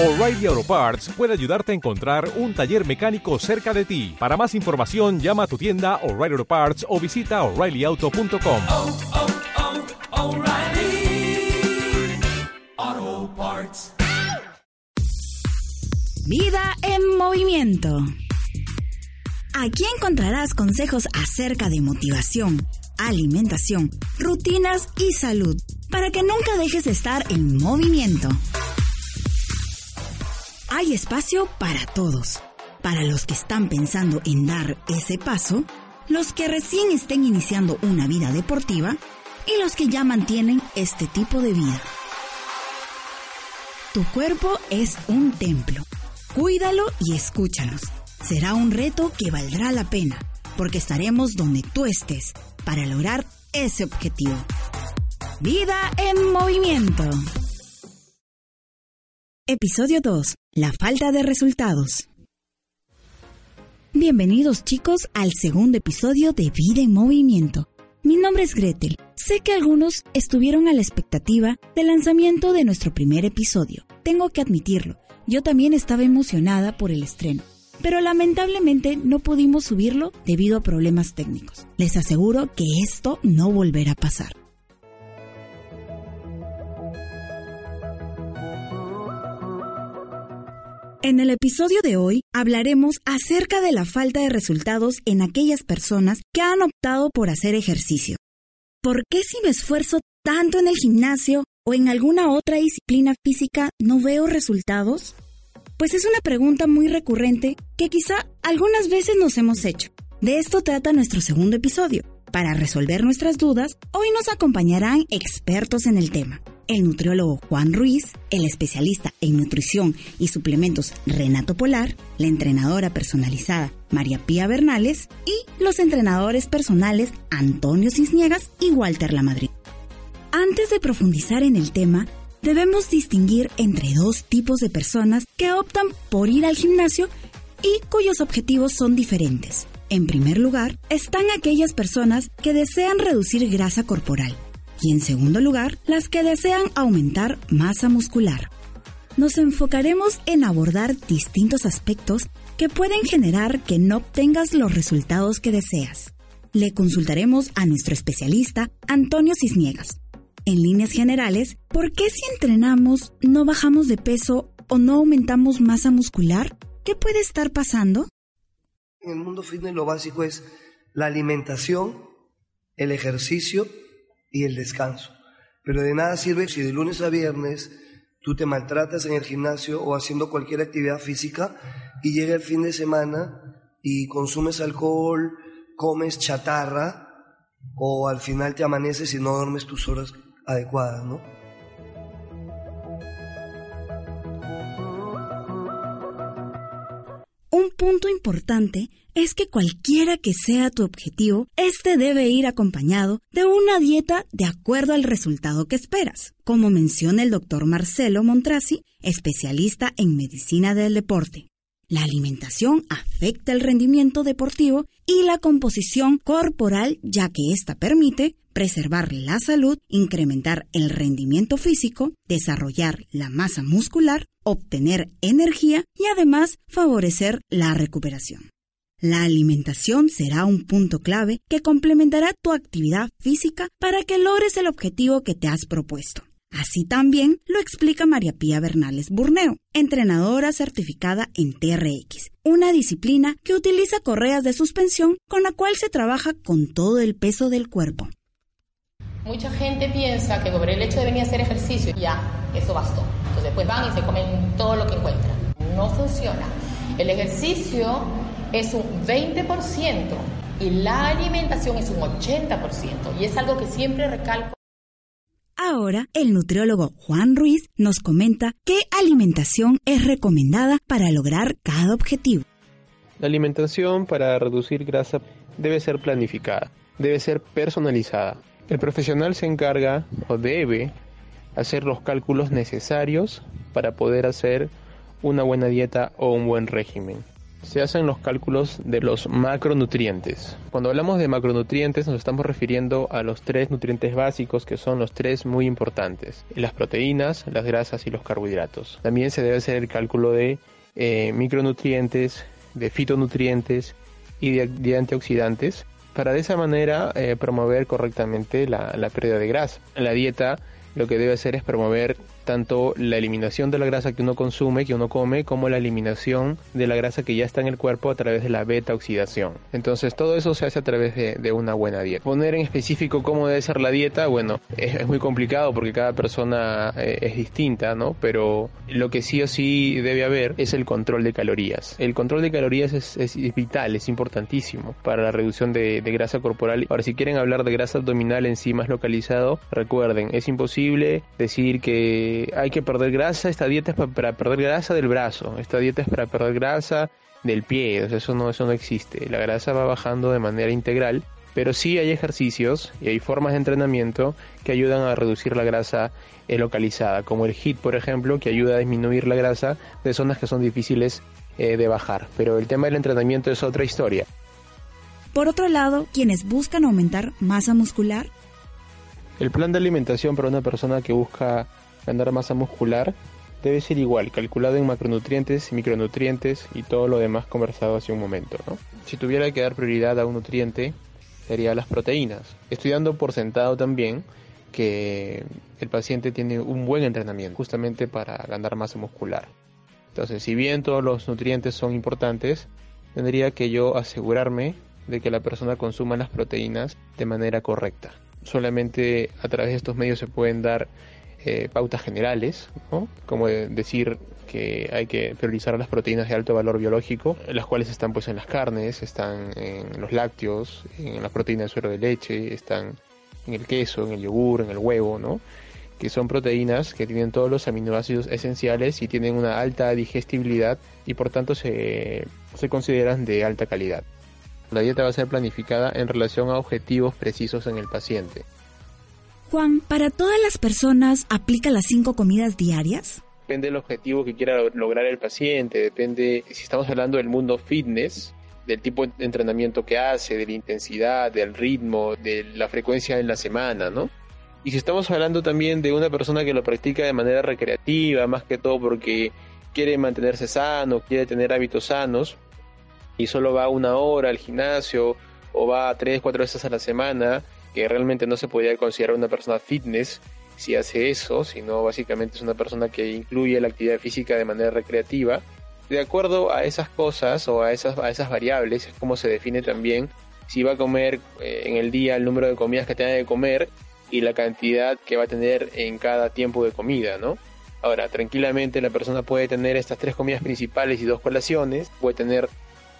O'Reilly Auto Parts puede ayudarte a encontrar un taller mecánico cerca de ti. Para más información, llama a tu tienda O'Reilly Auto Parts o visita oreillyauto.com. oh, oh, O'Reilly Auto Parts. Vida en movimiento. Aquí encontrarás consejos acerca de motivación, alimentación, rutinas y salud para que nunca dejes de estar en movimiento. Hay espacio para todos, para los que están pensando en dar ese paso, los que recién estén iniciando una vida deportiva y los que ya mantienen este tipo de vida. Tu cuerpo es un templo. Cuídalo y escúchanos. Será un reto que valdrá la pena, porque estaremos donde tú estés para lograr ese objetivo. Vida en movimiento. Episodio 2. La falta de resultados. Bienvenidos chicos al segundo episodio de Vida en Movimiento. Mi nombre es Gretel. Sé que algunos estuvieron a la expectativa del lanzamiento de nuestro primer episodio. Tengo que admitirlo, yo también estaba emocionada por el estreno, pero lamentablemente no pudimos subirlo debido a problemas técnicos. Les aseguro que esto no volverá a pasar. En el episodio de hoy hablaremos acerca de la falta de resultados en aquellas personas que han optado por hacer ejercicio. ¿Por qué si me esfuerzo tanto en el gimnasio o en alguna otra disciplina física no veo resultados? Pues es una pregunta muy recurrente que quizá algunas veces nos hemos hecho. De esto trata nuestro segundo episodio. Para resolver nuestras dudas, hoy nos acompañarán expertos en el tema. El nutriólogo Juan Ruiz, el especialista en nutrición y suplementos Renato Polar, la entrenadora personalizada María Pía Bernales y los entrenadores personales Antonio Cisniegas y Walter Lamadrid. Antes de profundizar en el tema, debemos distinguir entre dos tipos de personas que optan por ir al gimnasio y cuyos objetivos son diferentes. En primer lugar, están aquellas personas que desean reducir grasa corporal y en segundo lugar, las que desean aumentar masa muscular. Nos enfocaremos en abordar distintos aspectos que pueden generar que no obtengas los resultados que deseas. Le consultaremos a nuestro especialista, Antonio Cisniegas. En líneas generales, ¿por qué si entrenamos no bajamos de peso o no aumentamos masa muscular? ¿Qué puede estar pasando? En el mundo fitness lo básico es la alimentación, el ejercicio y el descanso. Pero de nada sirve si de lunes a viernes tú te maltratas en el gimnasio o haciendo cualquier actividad física y llega el fin de semana y consumes alcohol, comes chatarra o al final te amaneces y no duermes tus horas adecuadas, ¿no? Un punto importante es que cualquiera que sea tu objetivo, este debe ir acompañado de una dieta de acuerdo al resultado que esperas, como menciona el doctor Marcelo Montrasi, especialista en medicina del deporte. La alimentación afecta el rendimiento deportivo y la composición corporal ya que ésta permite preservar la salud, incrementar el rendimiento físico, desarrollar la masa muscular, obtener energía y además favorecer la recuperación. La alimentación será un punto clave que complementará tu actividad física para que logres el objetivo que te has propuesto. Así también lo explica María Pía Bernales Burneo, entrenadora certificada en TRX, una disciplina que utiliza correas de suspensión con la cual se trabaja con todo el peso del cuerpo. Mucha gente piensa que por el hecho de venir a hacer ejercicio ya, eso bastó. Entonces después van y se comen todo lo que encuentran. No funciona. El ejercicio es un 20% y la alimentación es un 80%. Y es algo que siempre recalco. Ahora, el nutriólogo Juan Ruiz nos comenta qué alimentación es recomendada para lograr cada objetivo. La alimentación para reducir grasa debe ser planificada, debe ser personalizada. El profesional se encarga o debe hacer los cálculos necesarios para poder hacer una buena dieta o un buen régimen. Se hacen los cálculos de los macronutrientes. Cuando hablamos de macronutrientes nos estamos refiriendo a los tres nutrientes básicos que son los tres muy importantes, las proteínas, las grasas y los carbohidratos. También se debe hacer el cálculo de eh, micronutrientes, de fitonutrientes y de, antioxidantes para de esa manera eh, promover correctamente la, la pérdida de grasa. La dieta lo que debe hacer es promover tanto la eliminación de la grasa que uno consume, que uno come, como la eliminación de la grasa que ya está en el cuerpo a través de la beta oxidación. Entonces todo eso se hace a través de, una buena dieta. Poner en específico cómo debe ser la dieta, bueno, es, muy complicado porque cada persona eh, es distinta, ¿no? Pero lo que sí o sí debe haber es el control de calorías. El control de calorías es, vital, es importantísimo para la reducción de, de grasa corporal. Ahora, si quieren hablar de grasa abdominal en sí más localizado, recuerden, es imposible decir que hay que perder grasa, esta dieta es para, perder grasa del brazo, esta dieta es para perder grasa del pie, eso no, eso no existe. La grasa va bajando de manera integral, pero sí hay ejercicios y hay formas de entrenamiento que ayudan a reducir la grasa eh, localizada, como el HIIT, por ejemplo, que ayuda a disminuir la grasa de zonas que son difíciles eh, de bajar. Pero el tema del entrenamiento es otra historia. Por otro lado, quienes buscan aumentar masa muscular. El plan de alimentación para una persona que busca ganar masa muscular debe ser igual, calculado en macronutrientes, micronutrientes y todo lo demás conversado hace un momento. Si tuviera que dar prioridad a un nutriente, sería las proteínas, estudiando por sentado también que el paciente tiene un buen entrenamiento justamente para ganar masa muscular. Entonces, si bien todos los nutrientes son importantes, tendría que yo asegurarme de que la persona consuma las proteínas de manera correcta. Solamente a través de estos medios se pueden dar eh, pautas generales, como decir que hay que priorizar las proteínas de alto valor biológico, las cuales están pues en las carnes, están en los lácteos, en las proteínas de suero de leche, están en el queso, en el yogur, en el huevo, ¿no? que son proteínas que tienen todos los aminoácidos esenciales y tienen una alta digestibilidad y por tanto se, se consideran de alta calidad. La dieta va a ser planificada en relación a objetivos precisos en el paciente. Juan, ¿para todas las personas aplica las cinco comidas diarias? Depende del objetivo que quiera lograr el paciente, depende si estamos hablando del mundo fitness, del tipo de entrenamiento que hace, de la intensidad, del ritmo, de la frecuencia en la semana, ¿no? Y si estamos hablando también de una persona que lo practica de manera recreativa, más que todo porque quiere mantenerse sano, quiere tener hábitos sanos, y solo va una hora al gimnasio o va tres, cuatro veces a la semana, que realmente no se podría considerar una persona fitness si hace eso, sino básicamente es una persona que incluye la actividad física de manera recreativa. De acuerdo a esas cosas o a esas, a esas variables es como se define también si va a comer eh, en el día el número de comidas que tenga que comer y la cantidad que va a tener en cada tiempo de comida, ¿no? Ahora, tranquilamente la persona puede tener estas tres comidas principales y dos colaciones, puede tener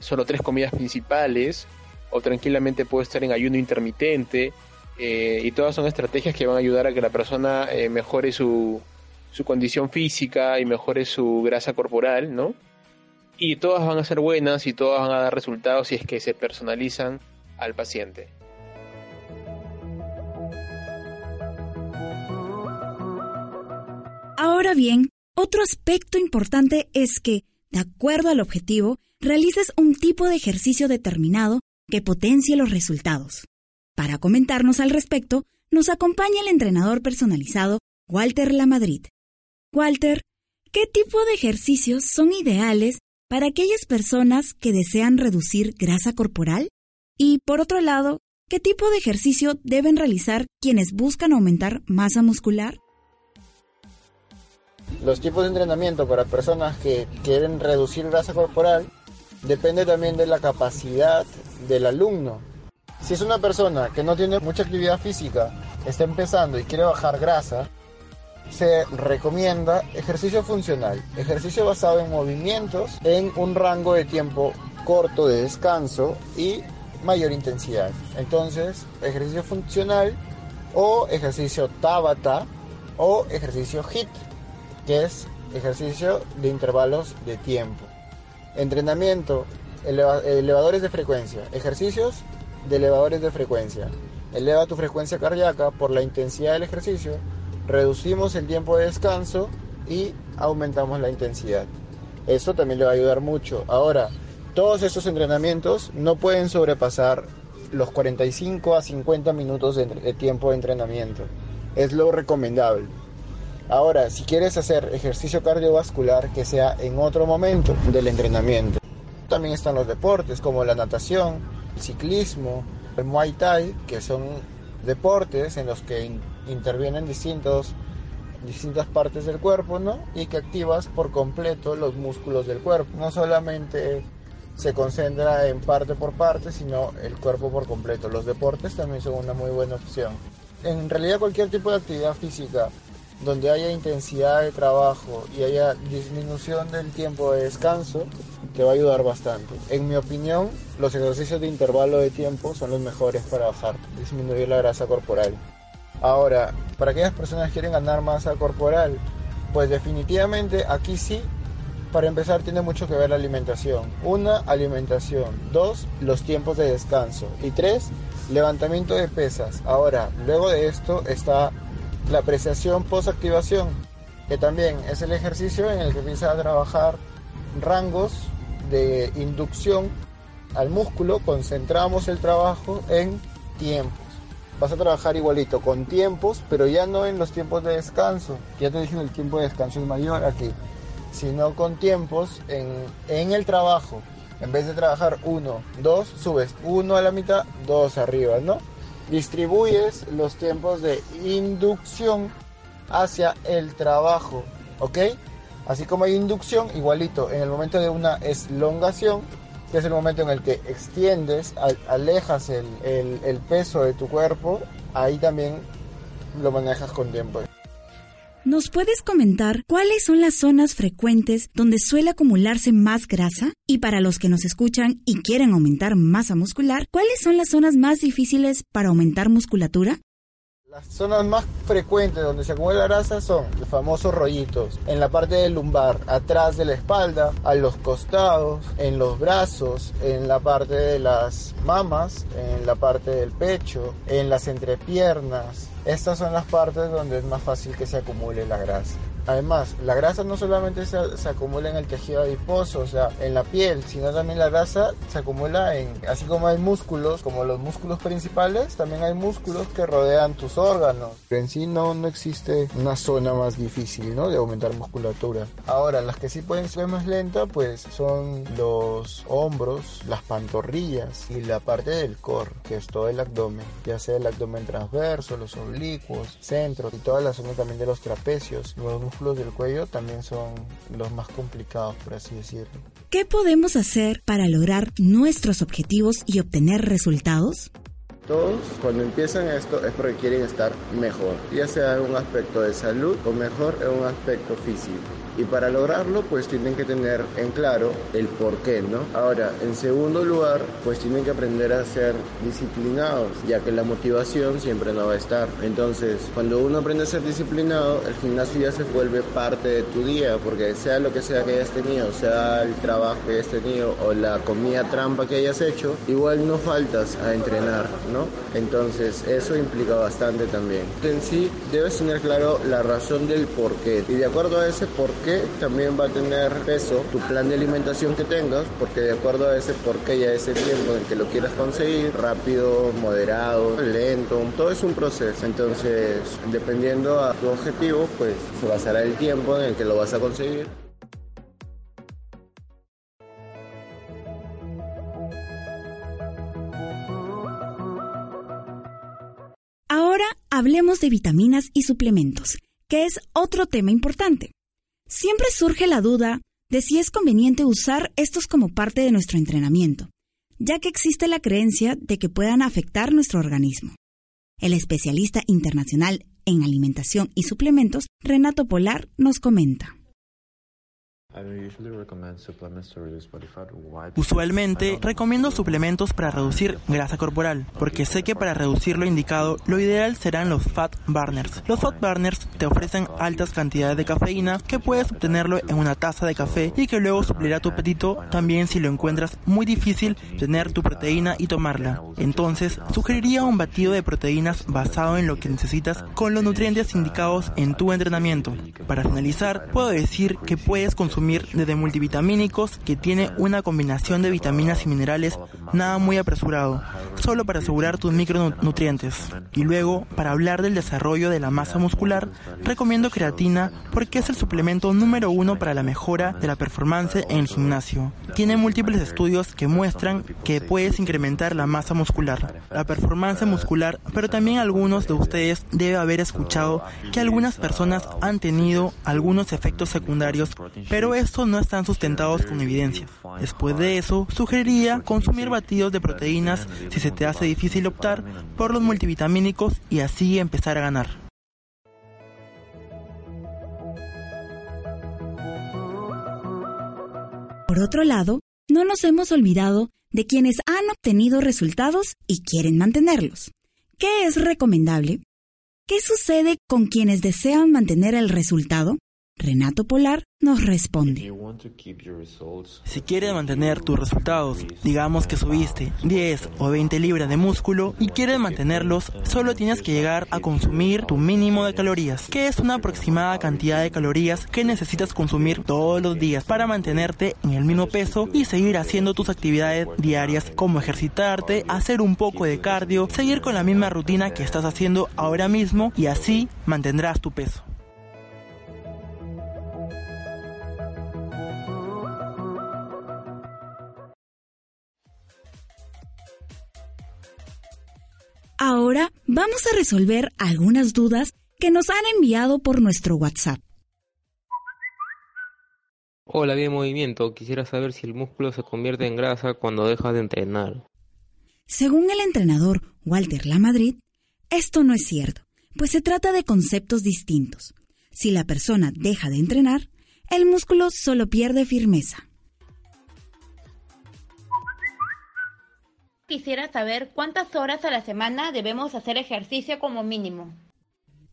solo tres comidas principales o tranquilamente puede estar en ayuno intermitente eh, y todas son estrategias que van a ayudar a que la persona eh, mejore su, su condición física y mejore su grasa corporal, ¿no? Y todas van a ser buenas y todas van a dar resultados si es que se personalizan al paciente. Ahora bien, otro aspecto importante es que, de acuerdo al objetivo, realices un tipo de ejercicio determinado que potencie los resultados. Para comentarnos al respecto, nos acompaña el entrenador personalizado Walter Lamadrid. Walter, ¿qué tipo de ejercicios son ideales para aquellas personas que desean reducir grasa corporal? Y por otro lado, ¿qué tipo de ejercicio deben realizar quienes buscan aumentar masa muscular? Los tipos de entrenamiento para personas que quieren reducir grasa corporal depende también de la capacidad del alumno. Si es una persona que no tiene mucha actividad física, está empezando y quiere bajar grasa, se recomienda ejercicio funcional, ejercicio basado en movimientos en un rango de tiempo corto de descanso y mayor intensidad. Entonces, ejercicio funcional o ejercicio Tabata o ejercicio HIT, que es ejercicio de intervalos de tiempo. Entrenamiento, elevadores de frecuencia, ejercicios de elevadores de frecuencia. Eleva tu frecuencia cardíaca por la intensidad del ejercicio, reducimos el tiempo de descanso y aumentamos la intensidad. Eso también le va a ayudar mucho. Ahora, todos estos entrenamientos no pueden sobrepasar los 45 a 50 minutos de, de tiempo de entrenamiento. Es lo recomendable. Ahora, si quieres hacer ejercicio cardiovascular, que sea en otro momento del entrenamiento. También están los deportes como la natación, el ciclismo, el muay thai, que son deportes en los que in- intervienen distintos, distintas partes del cuerpo, ¿no? Y que activas por completo los músculos del cuerpo. No solamente se concentra en parte por parte, sino el cuerpo por completo. Los deportes también son una muy buena opción. En realidad cualquier tipo de actividad física donde haya intensidad de trabajo y haya disminución del tiempo de descanso, te va a ayudar bastante. En mi opinión, los ejercicios de intervalo de tiempo son los mejores para bajar, disminuir la grasa corporal. Ahora, para aquellas personas que quieren ganar masa corporal, pues definitivamente aquí sí, para empezar tiene mucho que ver la alimentación. Una, alimentación. Dos, los tiempos de descanso. Y tres, levantamiento de pesas. Ahora, luego de esto está la apreciación post-activación, que también es el ejercicio en el que empieza a trabajar rangos de inducción al músculo, concentramos el trabajo en tiempos. Vas a trabajar igualito con tiempos, pero ya no en los tiempos de descanso. Ya te dije que el tiempo de descanso es mayor aquí, sino con tiempos en, en el trabajo. En vez de trabajar uno, dos, subes uno a la mitad, dos arriba, ¿no? Distribuyes los tiempos de inducción hacia el trabajo, ¿ok? Así como hay inducción, igualito, en el momento de una elongación, que es el momento en el que extiendes, al- alejas el, el- el peso de tu cuerpo, ahí también lo manejas con tiempo. ¿Nos puedes comentar cuáles son las zonas frecuentes donde suele acumularse más grasa? Y para los que nos escuchan y quieren aumentar masa muscular, ¿cuáles son las zonas más difíciles para aumentar musculatura? Las zonas más frecuentes donde se acumula grasa son los famosos rollitos, en la parte del lumbar, atrás de la espalda, a los costados, en los brazos, en la parte de las mamas, en la parte del pecho, en las entrepiernas. Estas son las partes donde es más fácil que se acumule la grasa. Además, la grasa no solamente se, se acumula en el tejido adiposo, o sea, en la piel, sino también la grasa se acumula en, así como hay músculos, como los músculos principales, también hay músculos que rodean tus órganos. Pero en sí no, no existe una zona más difícil, ¿no? De aumentar musculatura. Ahora, las que sí pueden ser más lenta, pues son los hombros, las pantorrillas y la parte del core, que es todo el abdomen, ya sea el abdomen transverso, los oblicuos, centro y toda la zona también de los trapecios. Los músculos del cuello también son los más complicados, por así decirlo. ¿Qué podemos hacer para lograr nuestros objetivos y obtener resultados? Todos cuando empiezan esto es porque quieren estar mejor, ya sea en un aspecto de salud o mejor en un aspecto físico. Y para lograrlo pues tienen que tener en claro el por qué, ¿no? Ahora, en segundo lugar, pues tienen que aprender a ser disciplinados, ya que la motivación siempre no va a estar. Entonces, cuando uno aprende a ser disciplinado, el gimnasio ya se vuelve parte de tu día, porque sea lo que sea que hayas tenido, sea el trabajo que hayas tenido o la comida trampa que hayas hecho, igual no faltas a entrenar, ¿no? Entonces, eso implica bastante también. En sí, debes tener claro la razón del por qué. Y de acuerdo a ese por qué, también va a tener peso tu plan de alimentación que tengas, porque de acuerdo a ese por qué y a ese tiempo en el que lo quieras conseguir, rápido, moderado, lento, todo es un proceso. Entonces, dependiendo a tu objetivo, pues se basará el tiempo en el que lo vas a conseguir. Ahora hablemos de vitaminas y suplementos, que es otro tema importante. Siempre surge la duda de si es conveniente usar estos como parte de nuestro entrenamiento, ya que existe la creencia de que puedan afectar nuestro organismo. El especialista internacional en alimentación y suplementos, Renato Polar, nos comenta. Usualmente recomiendo suplementos para reducir grasa corporal, porque sé que para reducir lo indicado, lo ideal serán los fat burners. Los fat burners te ofrecen altas cantidades de cafeína que puedes obtenerlo en una taza de café y que luego suplirá tu apetito también si lo encuentras muy difícil tener tu proteína y tomarla. Entonces, sugeriría un batido de proteínas basado en lo que necesitas con los nutrientes indicados en tu entrenamiento. Para finalizar, puedo decir que puedes consumir consumir desde multivitamínicos, que tiene una combinación de vitaminas y minerales, nada muy apresurado, solo para asegurar tus micronutrientes. Y luego, para hablar del desarrollo de la masa muscular, recomiendo creatina porque es el suplemento número uno para la mejora de la performance en el gimnasio. Tiene múltiples estudios que muestran que puedes incrementar la masa muscular, la performance muscular, pero también algunos de ustedes debe haber escuchado que algunas personas han tenido algunos efectos secundarios, pero estos no están sustentados con evidencia. Después de eso, sugeriría consumir batidos de proteínas si se te hace difícil optar por los multivitamínicos y así empezar a ganar. Por otro lado, no nos hemos olvidado de quienes han obtenido resultados y quieren mantenerlos. ¿Qué es recomendable? ¿Qué sucede con quienes desean mantener el resultado? Renato Polar nos responde. Si quieres mantener tus resultados, digamos que subiste 10 o 20 libras de músculo y quieres mantenerlos, solo tienes que llegar a consumir tu mínimo de calorías, que es una aproximada cantidad de calorías que necesitas consumir todos los días para mantenerte en el mismo peso y seguir haciendo tus actividades diarias como ejercitarte, hacer un poco de cardio, seguir con la misma rutina que estás haciendo ahora mismo y así mantendrás tu peso. Ahora vamos a resolver algunas dudas que nos han enviado por nuestro WhatsApp. Hola, bien movimiento. Quisiera saber si el músculo se convierte en grasa cuando dejas de entrenar. Según el entrenador Walter Lamadrid, esto no es cierto, pues se trata de conceptos distintos. Si la persona deja de entrenar, el músculo solo pierde firmeza. Quisiera saber cuántas horas a la semana debemos hacer ejercicio como mínimo.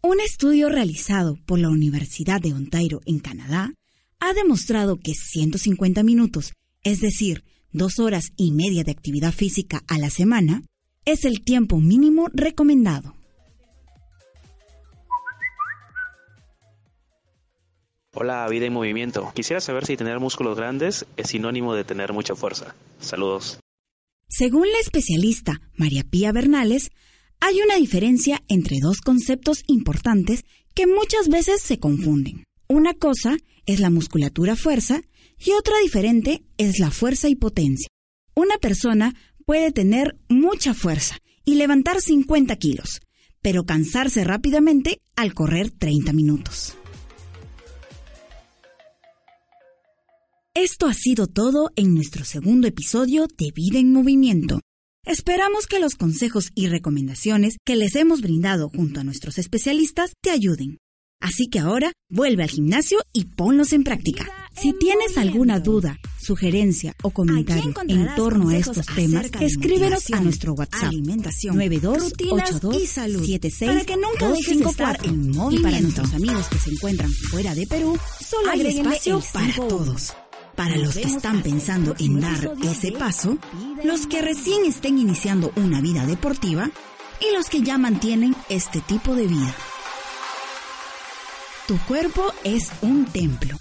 Un estudio realizado por la Universidad de Ontario en Canadá ha demostrado que 150 minutos, es decir, dos horas y media de actividad física a la semana, es el tiempo mínimo recomendado. Hola, vida en movimiento. Quisiera saber si tener músculos grandes es sinónimo de tener mucha fuerza. Saludos. Según la especialista María Pía Bernales, hay una diferencia entre dos conceptos importantes que muchas veces se confunden. Una cosa es la musculatura fuerza y otra diferente es la fuerza y potencia. Una persona puede tener mucha fuerza y levantar 50 kilos, pero cansarse rápidamente al correr 30 minutos. Esto ha sido todo en nuestro segundo episodio de Vida en Movimiento. Esperamos que los consejos y recomendaciones que les hemos brindado junto a nuestros especialistas te ayuden. Así que ahora vuelve al gimnasio y ponlos en práctica. Si tienes alguna duda, sugerencia o comentario en torno a estos temas, escríbenos a nuestro WhatsApp 928276 para que nunca dejes de estar en movimiento. Y para nuestros amigos que se encuentran fuera de Perú, solo hay espacio para todos. Para los que están pensando en dar ese paso, los que recién estén iniciando una vida deportiva y los que ya mantienen este tipo de vida. Tu cuerpo es un templo.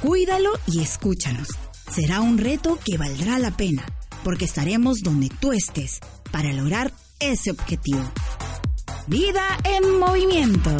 Cuídalo y escúchanos. Será un reto que valdrá la pena, porque estaremos donde tú estés para lograr ese objetivo. Vida en movimiento.